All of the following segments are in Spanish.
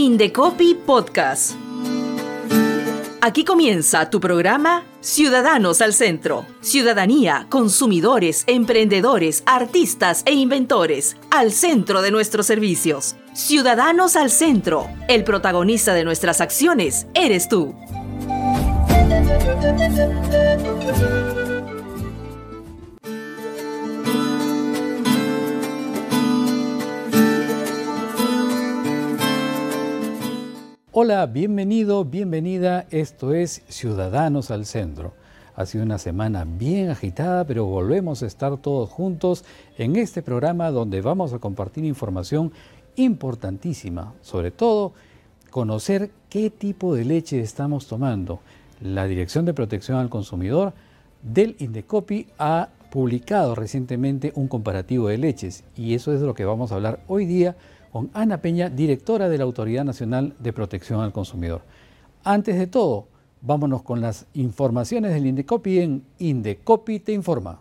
Indecopy Podcast. Aquí comienza tu programa Ciudadanos al Centro. Ciudadanía, consumidores, emprendedores, artistas e inventores al centro de nuestros servicios. Ciudadanos al Centro. El protagonista de nuestras acciones eres tú. Hola, bienvenido, bienvenida. Esto es Ciudadanos al Centro. Ha sido una semana bien agitada, pero volvemos a estar todos juntos en este programa donde vamos a compartir información importantísima, sobre todo conocer qué tipo de leche estamos tomando. La Dirección de Protección al Consumidor del Indecopi ha publicado recientemente un comparativo de leches y eso es de lo que vamos a hablar hoy día con Ana Peña, directora de la Autoridad Nacional de Protección al Consumidor. Antes de todo, vámonos con las informaciones del Indecopi en Indecopi te informa.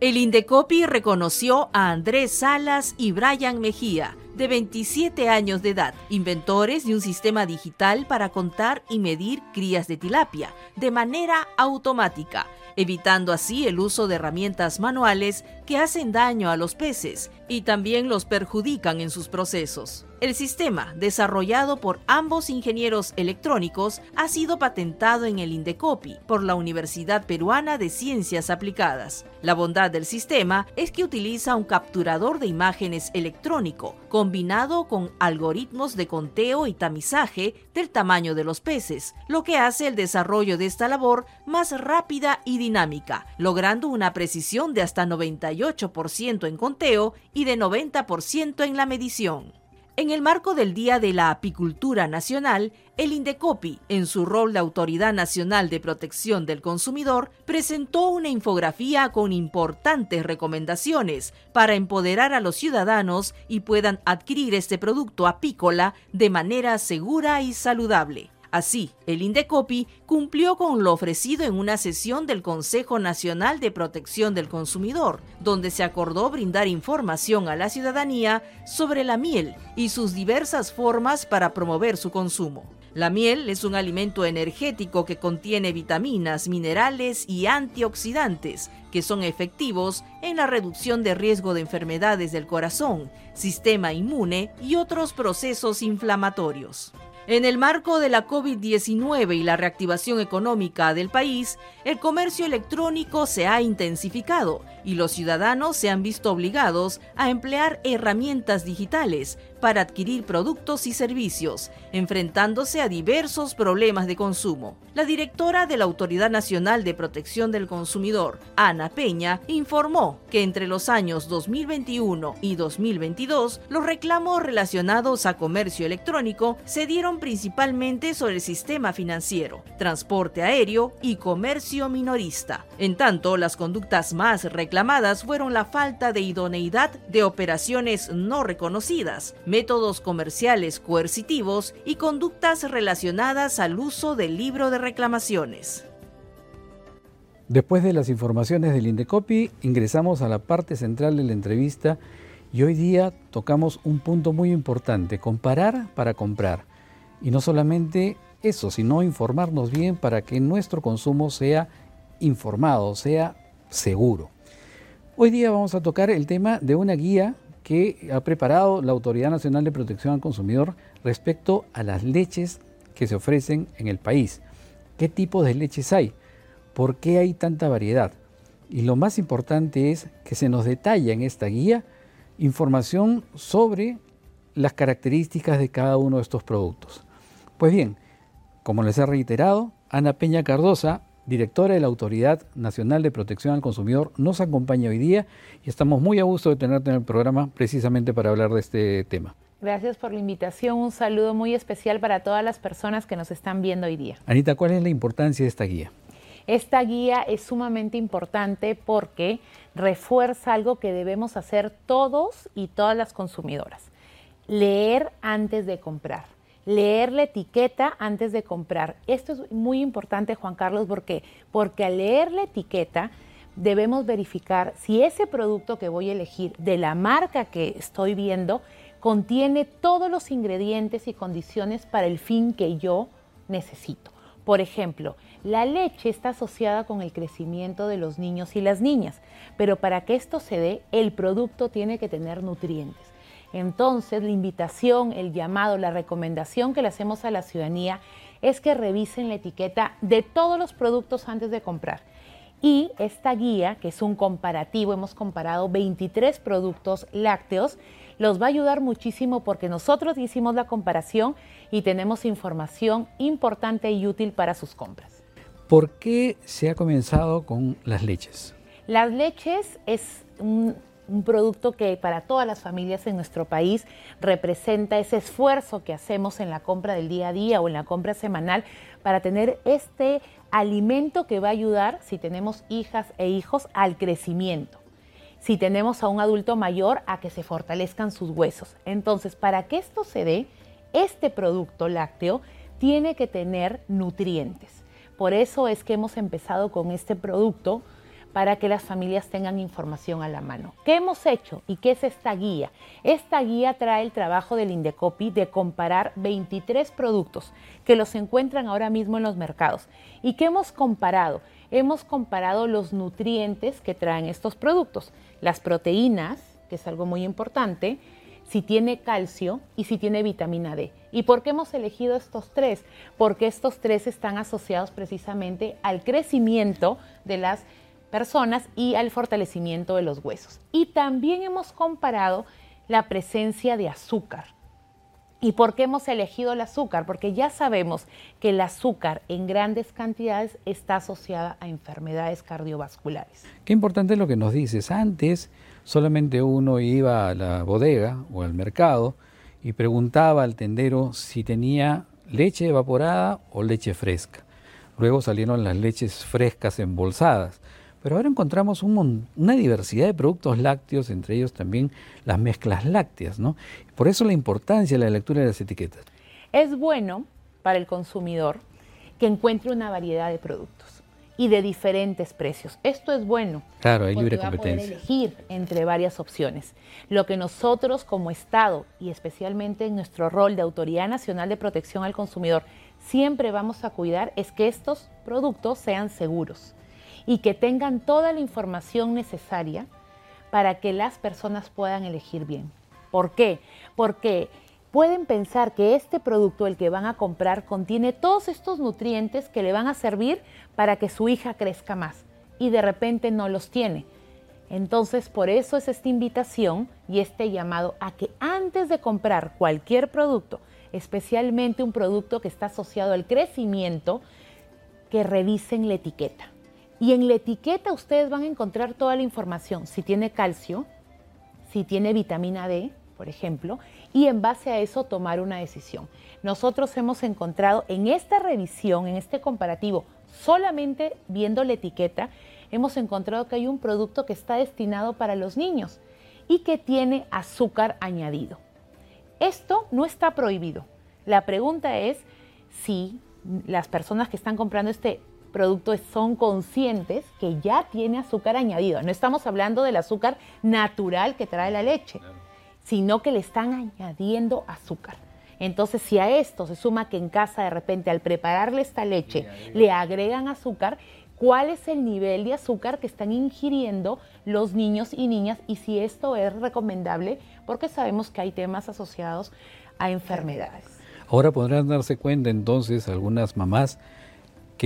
El Indecopi reconoció a Andrés Salas y Brian Mejía, de 27 años de edad, inventores de un sistema digital para contar y medir crías de tilapia de manera automática evitando así el uso de herramientas manuales que hacen daño a los peces y también los perjudican en sus procesos. El sistema, desarrollado por ambos ingenieros electrónicos, ha sido patentado en el Indecopi por la Universidad Peruana de Ciencias Aplicadas. La bondad del sistema es que utiliza un capturador de imágenes electrónico combinado con algoritmos de conteo y tamizaje del tamaño de los peces, lo que hace el desarrollo de esta labor más rápida y dinámica, logrando una precisión de hasta 98% en conteo y de 90% en la medición. En el marco del Día de la Apicultura Nacional, el Indecopi, en su rol de Autoridad Nacional de Protección del Consumidor, presentó una infografía con importantes recomendaciones para empoderar a los ciudadanos y puedan adquirir este producto apícola de manera segura y saludable. Así, el Indecopi cumplió con lo ofrecido en una sesión del Consejo Nacional de Protección del Consumidor, donde se acordó brindar información a la ciudadanía sobre la miel y sus diversas formas para promover su consumo. La miel es un alimento energético que contiene vitaminas, minerales y antioxidantes que son efectivos en la reducción de riesgo de enfermedades del corazón, sistema inmune y otros procesos inflamatorios. En el marco de la COVID-19 y la reactivación económica del país, el comercio electrónico se ha intensificado y los ciudadanos se han visto obligados a emplear herramientas digitales para adquirir productos y servicios, enfrentándose a diversos problemas de consumo. La directora de la Autoridad Nacional de Protección del Consumidor, Ana Peña, informó que entre los años 2021 y 2022, los reclamos relacionados a comercio electrónico se dieron principalmente sobre el sistema financiero, transporte aéreo y comercio minorista. En tanto, las conductas más reclamadas fueron la falta de idoneidad de operaciones no reconocidas, métodos comerciales coercitivos y conductas relacionadas al uso del libro de reclamaciones. Después de las informaciones del Indecopi, ingresamos a la parte central de la entrevista y hoy día tocamos un punto muy importante, comparar para comprar. Y no solamente eso, sino informarnos bien para que nuestro consumo sea informado, sea seguro. Hoy día vamos a tocar el tema de una guía que ha preparado la Autoridad Nacional de Protección al Consumidor respecto a las leches que se ofrecen en el país. ¿Qué tipos de leches hay? ¿Por qué hay tanta variedad? Y lo más importante es que se nos detalla en esta guía información sobre las características de cada uno de estos productos. Pues bien, como les he reiterado, Ana Peña Cardosa directora de la Autoridad Nacional de Protección al Consumidor, nos acompaña hoy día y estamos muy a gusto de tenerte en el programa precisamente para hablar de este tema. Gracias por la invitación. Un saludo muy especial para todas las personas que nos están viendo hoy día. Anita, ¿cuál es la importancia de esta guía? Esta guía es sumamente importante porque refuerza algo que debemos hacer todos y todas las consumidoras. Leer antes de comprar leer la etiqueta antes de comprar. Esto es muy importante, Juan Carlos, porque porque al leer la etiqueta debemos verificar si ese producto que voy a elegir de la marca que estoy viendo contiene todos los ingredientes y condiciones para el fin que yo necesito. Por ejemplo, la leche está asociada con el crecimiento de los niños y las niñas, pero para que esto se dé, el producto tiene que tener nutrientes. Entonces, la invitación, el llamado, la recomendación que le hacemos a la ciudadanía es que revisen la etiqueta de todos los productos antes de comprar. Y esta guía, que es un comparativo, hemos comparado 23 productos lácteos, los va a ayudar muchísimo porque nosotros hicimos la comparación y tenemos información importante y útil para sus compras. ¿Por qué se ha comenzado con las leches? Las leches es un, un producto que para todas las familias en nuestro país representa ese esfuerzo que hacemos en la compra del día a día o en la compra semanal para tener este alimento que va a ayudar, si tenemos hijas e hijos, al crecimiento. Si tenemos a un adulto mayor, a que se fortalezcan sus huesos. Entonces, para que esto se dé, este producto lácteo tiene que tener nutrientes. Por eso es que hemos empezado con este producto para que las familias tengan información a la mano. ¿Qué hemos hecho y qué es esta guía? Esta guía trae el trabajo del Indecopi de comparar 23 productos que los encuentran ahora mismo en los mercados. ¿Y qué hemos comparado? Hemos comparado los nutrientes que traen estos productos, las proteínas, que es algo muy importante, si tiene calcio y si tiene vitamina D. ¿Y por qué hemos elegido estos tres? Porque estos tres están asociados precisamente al crecimiento de las personas y al fortalecimiento de los huesos. Y también hemos comparado la presencia de azúcar. ¿Y por qué hemos elegido el azúcar? Porque ya sabemos que el azúcar en grandes cantidades está asociada a enfermedades cardiovasculares. Qué importante lo que nos dices. Antes solamente uno iba a la bodega o al mercado y preguntaba al tendero si tenía leche evaporada o leche fresca. Luego salieron las leches frescas embolsadas. Pero ahora encontramos una diversidad de productos lácteos, entre ellos también las mezclas lácteas, ¿no? Por eso la importancia de la lectura de las etiquetas. Es bueno para el consumidor que encuentre una variedad de productos y de diferentes precios. Esto es bueno. Claro, hay libre competencia. Va a elegir entre varias opciones. Lo que nosotros como Estado y especialmente en nuestro rol de Autoridad Nacional de Protección al Consumidor siempre vamos a cuidar es que estos productos sean seguros y que tengan toda la información necesaria para que las personas puedan elegir bien. ¿Por qué? Porque pueden pensar que este producto, el que van a comprar, contiene todos estos nutrientes que le van a servir para que su hija crezca más y de repente no los tiene. Entonces, por eso es esta invitación y este llamado a que antes de comprar cualquier producto, especialmente un producto que está asociado al crecimiento, que revisen la etiqueta. Y en la etiqueta ustedes van a encontrar toda la información, si tiene calcio, si tiene vitamina D, por ejemplo, y en base a eso tomar una decisión. Nosotros hemos encontrado en esta revisión, en este comparativo, solamente viendo la etiqueta, hemos encontrado que hay un producto que está destinado para los niños y que tiene azúcar añadido. Esto no está prohibido. La pregunta es si las personas que están comprando este productos son conscientes que ya tiene azúcar añadido. No estamos hablando del azúcar natural que trae la leche, sino que le están añadiendo azúcar. Entonces, si a esto se suma que en casa de repente al prepararle esta leche le agregan azúcar, ¿cuál es el nivel de azúcar que están ingiriendo los niños y niñas? Y si esto es recomendable, porque sabemos que hay temas asociados a enfermedades. Ahora podrán darse cuenta entonces algunas mamás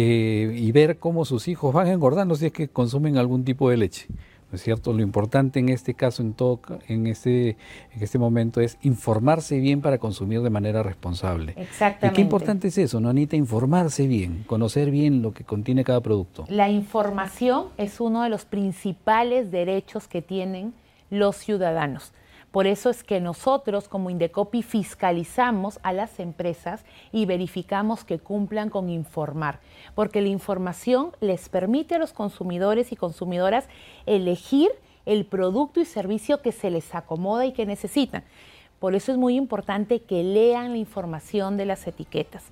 y ver cómo sus hijos van engordando si es que consumen algún tipo de leche. ¿No es cierto? Lo importante en este caso, en, todo, en, este, en este momento, es informarse bien para consumir de manera responsable. Exactamente. Y qué importante es eso, ¿no, Anita? Informarse bien, conocer bien lo que contiene cada producto. La información es uno de los principales derechos que tienen los ciudadanos. Por eso es que nosotros como Indecopi fiscalizamos a las empresas y verificamos que cumplan con informar, porque la información les permite a los consumidores y consumidoras elegir el producto y servicio que se les acomoda y que necesitan. Por eso es muy importante que lean la información de las etiquetas.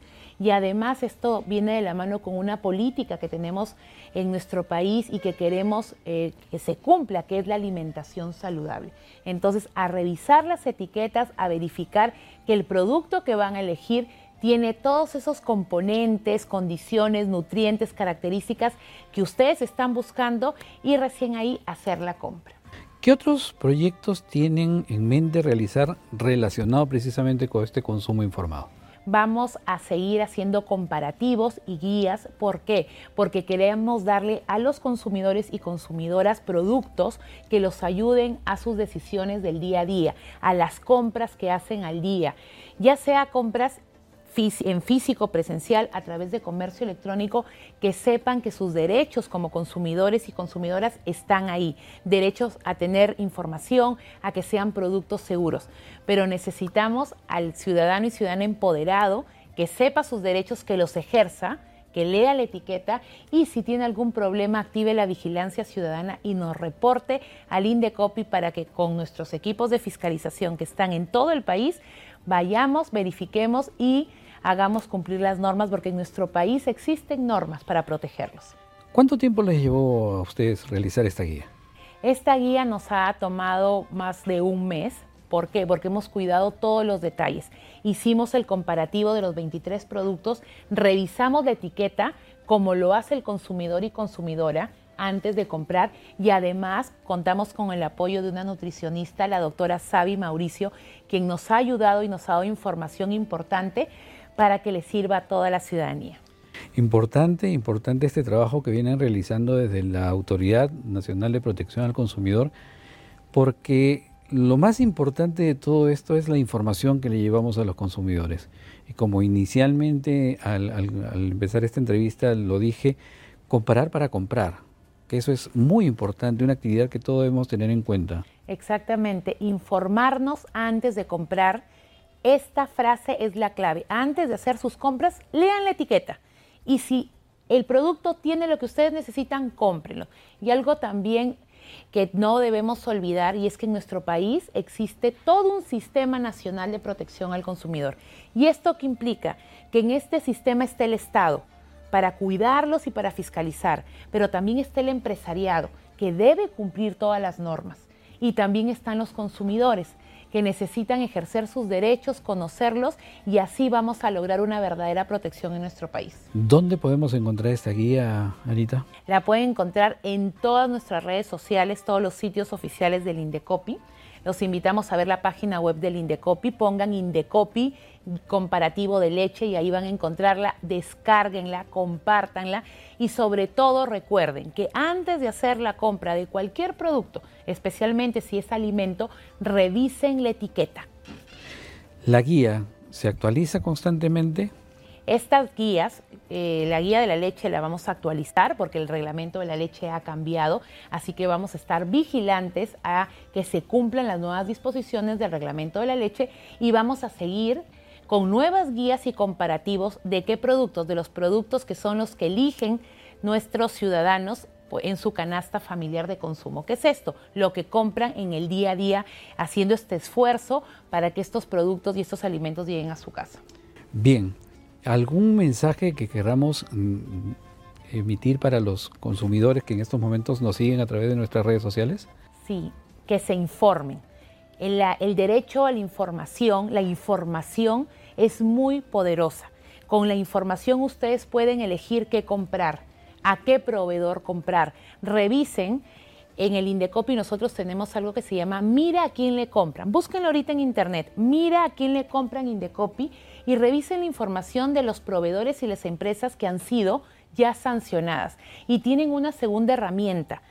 Y además esto viene de la mano con una política que tenemos en nuestro país y que queremos eh, que se cumpla, que es la alimentación saludable. Entonces, a revisar las etiquetas, a verificar que el producto que van a elegir tiene todos esos componentes, condiciones, nutrientes, características que ustedes están buscando y recién ahí hacer la compra. ¿Qué otros proyectos tienen en mente realizar relacionado precisamente con este consumo informado? vamos a seguir haciendo comparativos y guías. ¿Por qué? Porque queremos darle a los consumidores y consumidoras productos que los ayuden a sus decisiones del día a día, a las compras que hacen al día, ya sea compras en físico, presencial, a través de comercio electrónico, que sepan que sus derechos como consumidores y consumidoras están ahí. Derechos a tener información, a que sean productos seguros. Pero necesitamos al ciudadano y ciudadana empoderado que sepa sus derechos, que los ejerza, que lea la etiqueta y si tiene algún problema active la vigilancia ciudadana y nos reporte al Indecopi para que con nuestros equipos de fiscalización que están en todo el país vayamos, verifiquemos y hagamos cumplir las normas porque en nuestro país existen normas para protegerlos. ¿Cuánto tiempo les llevó a ustedes realizar esta guía? Esta guía nos ha tomado más de un mes. ¿Por qué? Porque hemos cuidado todos los detalles. Hicimos el comparativo de los 23 productos, revisamos la etiqueta como lo hace el consumidor y consumidora antes de comprar y además contamos con el apoyo de una nutricionista, la doctora Sabi Mauricio, quien nos ha ayudado y nos ha dado información importante para que le sirva a toda la ciudadanía. Importante, importante este trabajo que vienen realizando desde la Autoridad Nacional de Protección al Consumidor, porque lo más importante de todo esto es la información que le llevamos a los consumidores. Y como inicialmente al, empezar esta entrevista lo dije, comparar para comprar, que eso es muy importante, una actividad que todos debemos tener en cuenta. Exactamente, informarnos antes de comprar esta frase es la clave. Antes de hacer sus compras, lean la etiqueta. Y si el producto tiene lo que ustedes necesitan, cómprenlo. Y algo también que no debemos olvidar y es que en nuestro país existe todo un sistema nacional de protección al consumidor. ¿Y esto qué implica? Que en este sistema esté el Estado para cuidarlos y para fiscalizar, pero también está el empresariado que debe cumplir todas las normas. Y también están los consumidores que necesitan ejercer sus derechos, conocerlos y así vamos a lograr una verdadera protección en nuestro país. ¿Dónde podemos encontrar esta guía, Anita? La pueden encontrar en todas nuestras redes sociales, todos los sitios oficiales del Indecopi. Los invitamos a ver la página web del Indecopi, pongan Indecopi comparativo de leche y ahí van a encontrarla, descárguenla, compártanla y sobre todo recuerden que antes de hacer la compra de cualquier producto, especialmente si es alimento, revisen la etiqueta. La guía se actualiza constantemente. Estas guías, eh, la guía de la leche la vamos a actualizar porque el reglamento de la leche ha cambiado, así que vamos a estar vigilantes a que se cumplan las nuevas disposiciones del reglamento de la leche y vamos a seguir con nuevas guías y comparativos de qué productos, de los productos que son los que eligen nuestros ciudadanos en su canasta familiar de consumo. ¿Qué es esto? Lo que compran en el día a día, haciendo este esfuerzo para que estos productos y estos alimentos lleguen a su casa. Bien, ¿algún mensaje que queramos mm, emitir para los consumidores que en estos momentos nos siguen a través de nuestras redes sociales? Sí, que se informen. el derecho a la información, la información es muy poderosa. Con la información ustedes pueden elegir qué comprar, a qué proveedor comprar. Revisen. En el Indecopi nosotros tenemos algo que se llama Mira a quién le compran. Búsquenlo ahorita en internet. Mira a quién le compran Indecopi y revisen la información de los proveedores y las empresas que han sido ya sancionadas. Y tienen una segunda herramienta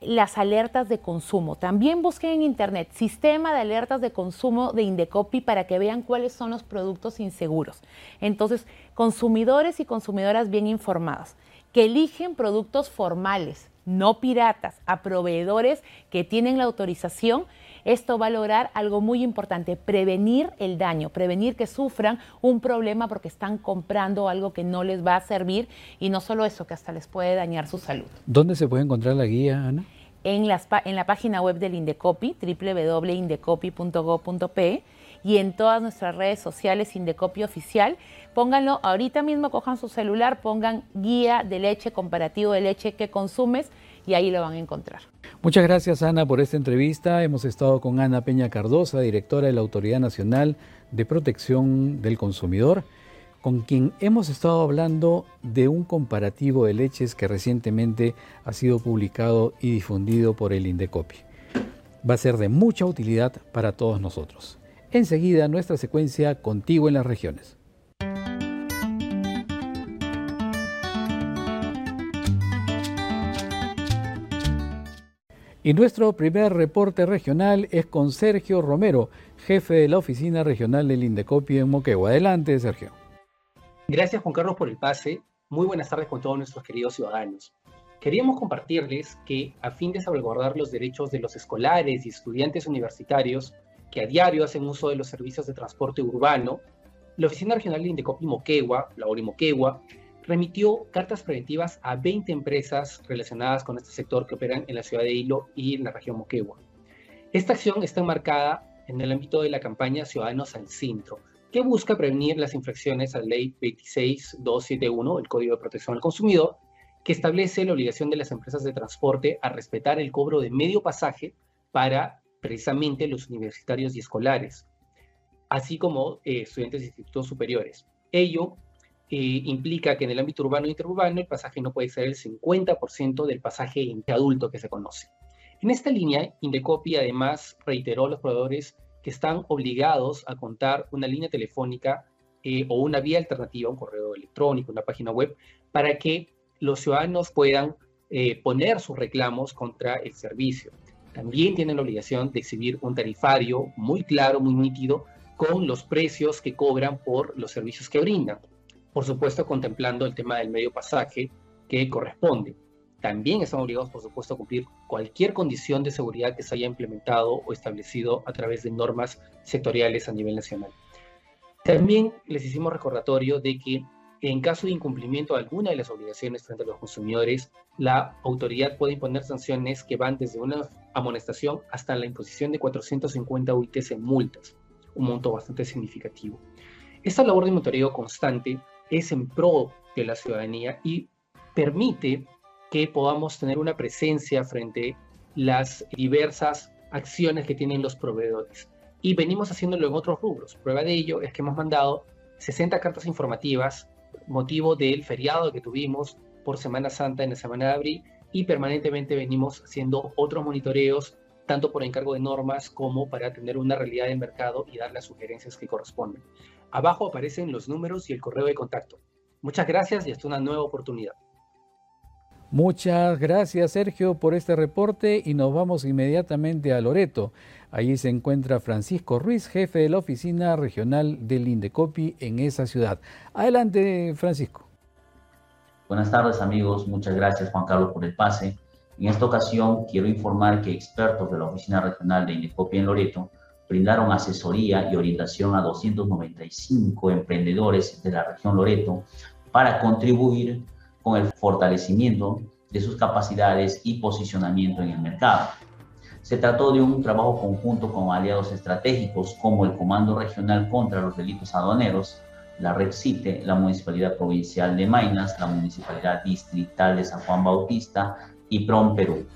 las alertas de consumo. También busquen en internet sistema de alertas de consumo de Indecopi para que vean cuáles son los productos inseguros. Entonces, consumidores y consumidoras bien informados, que eligen productos formales, no piratas, a proveedores que tienen la autorización, esto va a lograr algo muy importante, prevenir el daño, prevenir que sufran un problema porque están comprando algo que no les va a servir y no solo eso, que hasta les puede dañar su salud. ¿Dónde se puede encontrar la guía, Ana? en, las, en la página web del Indecopi, www.indecopi.gov.p y en todas nuestras redes sociales Indecopi Oficial. Pónganlo ahorita mismo, cojan su celular, pongan guía de leche, comparativo de leche que consumes y ahí lo van a encontrar. Muchas gracias Ana por esta entrevista. Hemos estado con Ana Peña Cardosa, directora de la Autoridad Nacional de Protección del Consumidor, con quien hemos estado hablando de un comparativo de leches que recientemente ha sido publicado y difundido por el Indecopi. Va a ser de mucha utilidad para todos nosotros. Enseguida nuestra secuencia Contigo en las regiones. Y nuestro primer reporte regional es con Sergio Romero, jefe de la oficina regional del Indecopi en Moquegua. Adelante, Sergio. Gracias, Juan Carlos, por el pase. Muy buenas tardes con todos nuestros queridos ciudadanos. Queríamos compartirles que, a fin de salvaguardar los derechos de los escolares y estudiantes universitarios que a diario hacen uso de los servicios de transporte urbano, la Oficina Regional de Indecopi Moquegua, la ORI Moquegua, remitió cartas preventivas a 20 empresas relacionadas con este sector que operan en la ciudad de Hilo y en la región Moquegua. Esta acción está enmarcada en el ámbito de la campaña Ciudadanos al Cinto, que busca prevenir las infracciones a la Ley 26271, el Código de Protección al Consumidor, que establece la obligación de las empresas de transporte a respetar el cobro de medio pasaje para precisamente los universitarios y escolares, así como eh, estudiantes de institutos superiores. Ello eh, implica que en el ámbito urbano e interurbano el pasaje no puede ser el 50% del pasaje adulto que se conoce. En esta línea, Indecopi además reiteró a los proveedores que están obligados a contar una línea telefónica eh, o una vía alternativa, un correo electrónico, una página web, para que los ciudadanos puedan eh, poner sus reclamos contra el servicio. También tienen la obligación de exhibir un tarifario muy claro, muy nítido, con los precios que cobran por los servicios que brindan por supuesto contemplando el tema del medio pasaje que corresponde. También están obligados, por supuesto, a cumplir cualquier condición de seguridad que se haya implementado o establecido a través de normas sectoriales a nivel nacional. También les hicimos recordatorio de que en caso de incumplimiento de alguna de las obligaciones frente a los consumidores, la autoridad puede imponer sanciones que van desde una amonestación hasta la imposición de 450 UITs en multas, un monto bastante significativo. Esta labor de monitoreo constante es en pro de la ciudadanía y permite que podamos tener una presencia frente a las diversas acciones que tienen los proveedores. Y venimos haciéndolo en otros rubros. Prueba de ello es que hemos mandado 60 cartas informativas, motivo del feriado que tuvimos por Semana Santa en la semana de abril, y permanentemente venimos haciendo otros monitoreos, tanto por encargo de normas como para tener una realidad del mercado y dar las sugerencias que corresponden. Abajo aparecen los números y el correo de contacto. Muchas gracias y hasta una nueva oportunidad. Muchas gracias Sergio por este reporte y nos vamos inmediatamente a Loreto. Allí se encuentra Francisco Ruiz, jefe de la oficina regional del Indecopi en esa ciudad. Adelante Francisco. Buenas tardes amigos, muchas gracias Juan Carlos por el pase. En esta ocasión quiero informar que expertos de la oficina regional de Indecopi en Loreto brindaron asesoría y orientación a 295 emprendedores de la región Loreto para contribuir con el fortalecimiento de sus capacidades y posicionamiento en el mercado. Se trató de un trabajo conjunto con aliados estratégicos como el Comando Regional contra los Delitos Aduaneros, la Red CITE, la Municipalidad Provincial de Mainas, la Municipalidad Distrital de San Juan Bautista y PROM Perú.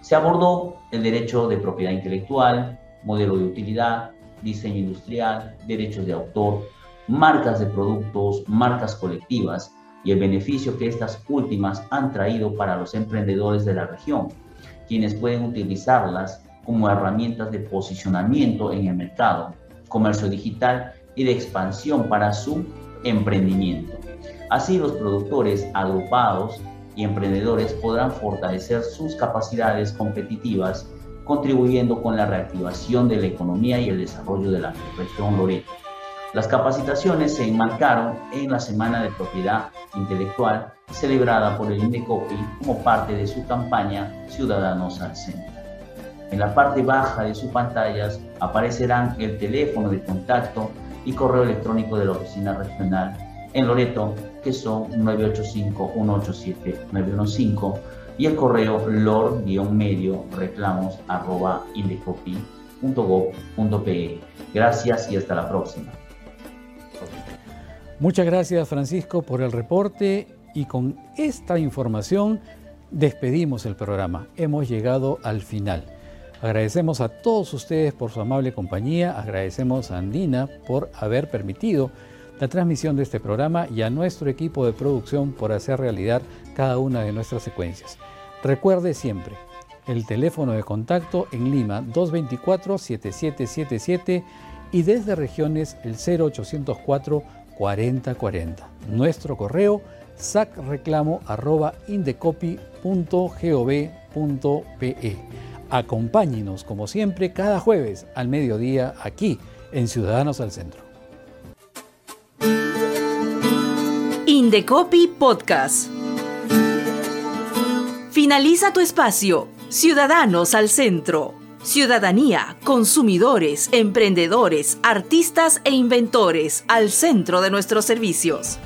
Se abordó el derecho de propiedad intelectual, modelo de utilidad, diseño industrial, derechos de autor, marcas de productos, marcas colectivas y el beneficio que estas últimas han traído para los emprendedores de la región, quienes pueden utilizarlas como herramientas de posicionamiento en el mercado, comercio digital y de expansión para su emprendimiento. Así los productores agrupados y emprendedores podrán fortalecer sus capacidades competitivas contribuyendo con la reactivación de la economía y el desarrollo de la región Loreto. Las capacitaciones se enmarcaron en la Semana de Propiedad Intelectual celebrada por el Indecopi como parte de su campaña Ciudadanos al Centro. En la parte baja de sus pantallas aparecerán el teléfono de contacto y correo electrónico de la oficina regional en Loreto, que son 985-187-915 y el correo lor-medio reclamos Gracias y hasta la próxima. Muchas gracias Francisco por el reporte y con esta información despedimos el programa. Hemos llegado al final. Agradecemos a todos ustedes por su amable compañía, agradecemos a Andina por haber permitido la transmisión de este programa y a nuestro equipo de producción por hacer realidad cada una de nuestras secuencias. Recuerde siempre el teléfono de contacto en Lima 224-7777 y desde regiones el 0804 4040. Nuestro correo sacreclamo.indecopy.gov.pe. Acompáñenos como siempre cada jueves al mediodía aquí en Ciudadanos al Centro. Indecopy Podcast. Finaliza tu espacio. Ciudadanos al Centro. Ciudadanía, consumidores, emprendedores, artistas e inventores al centro de nuestros servicios.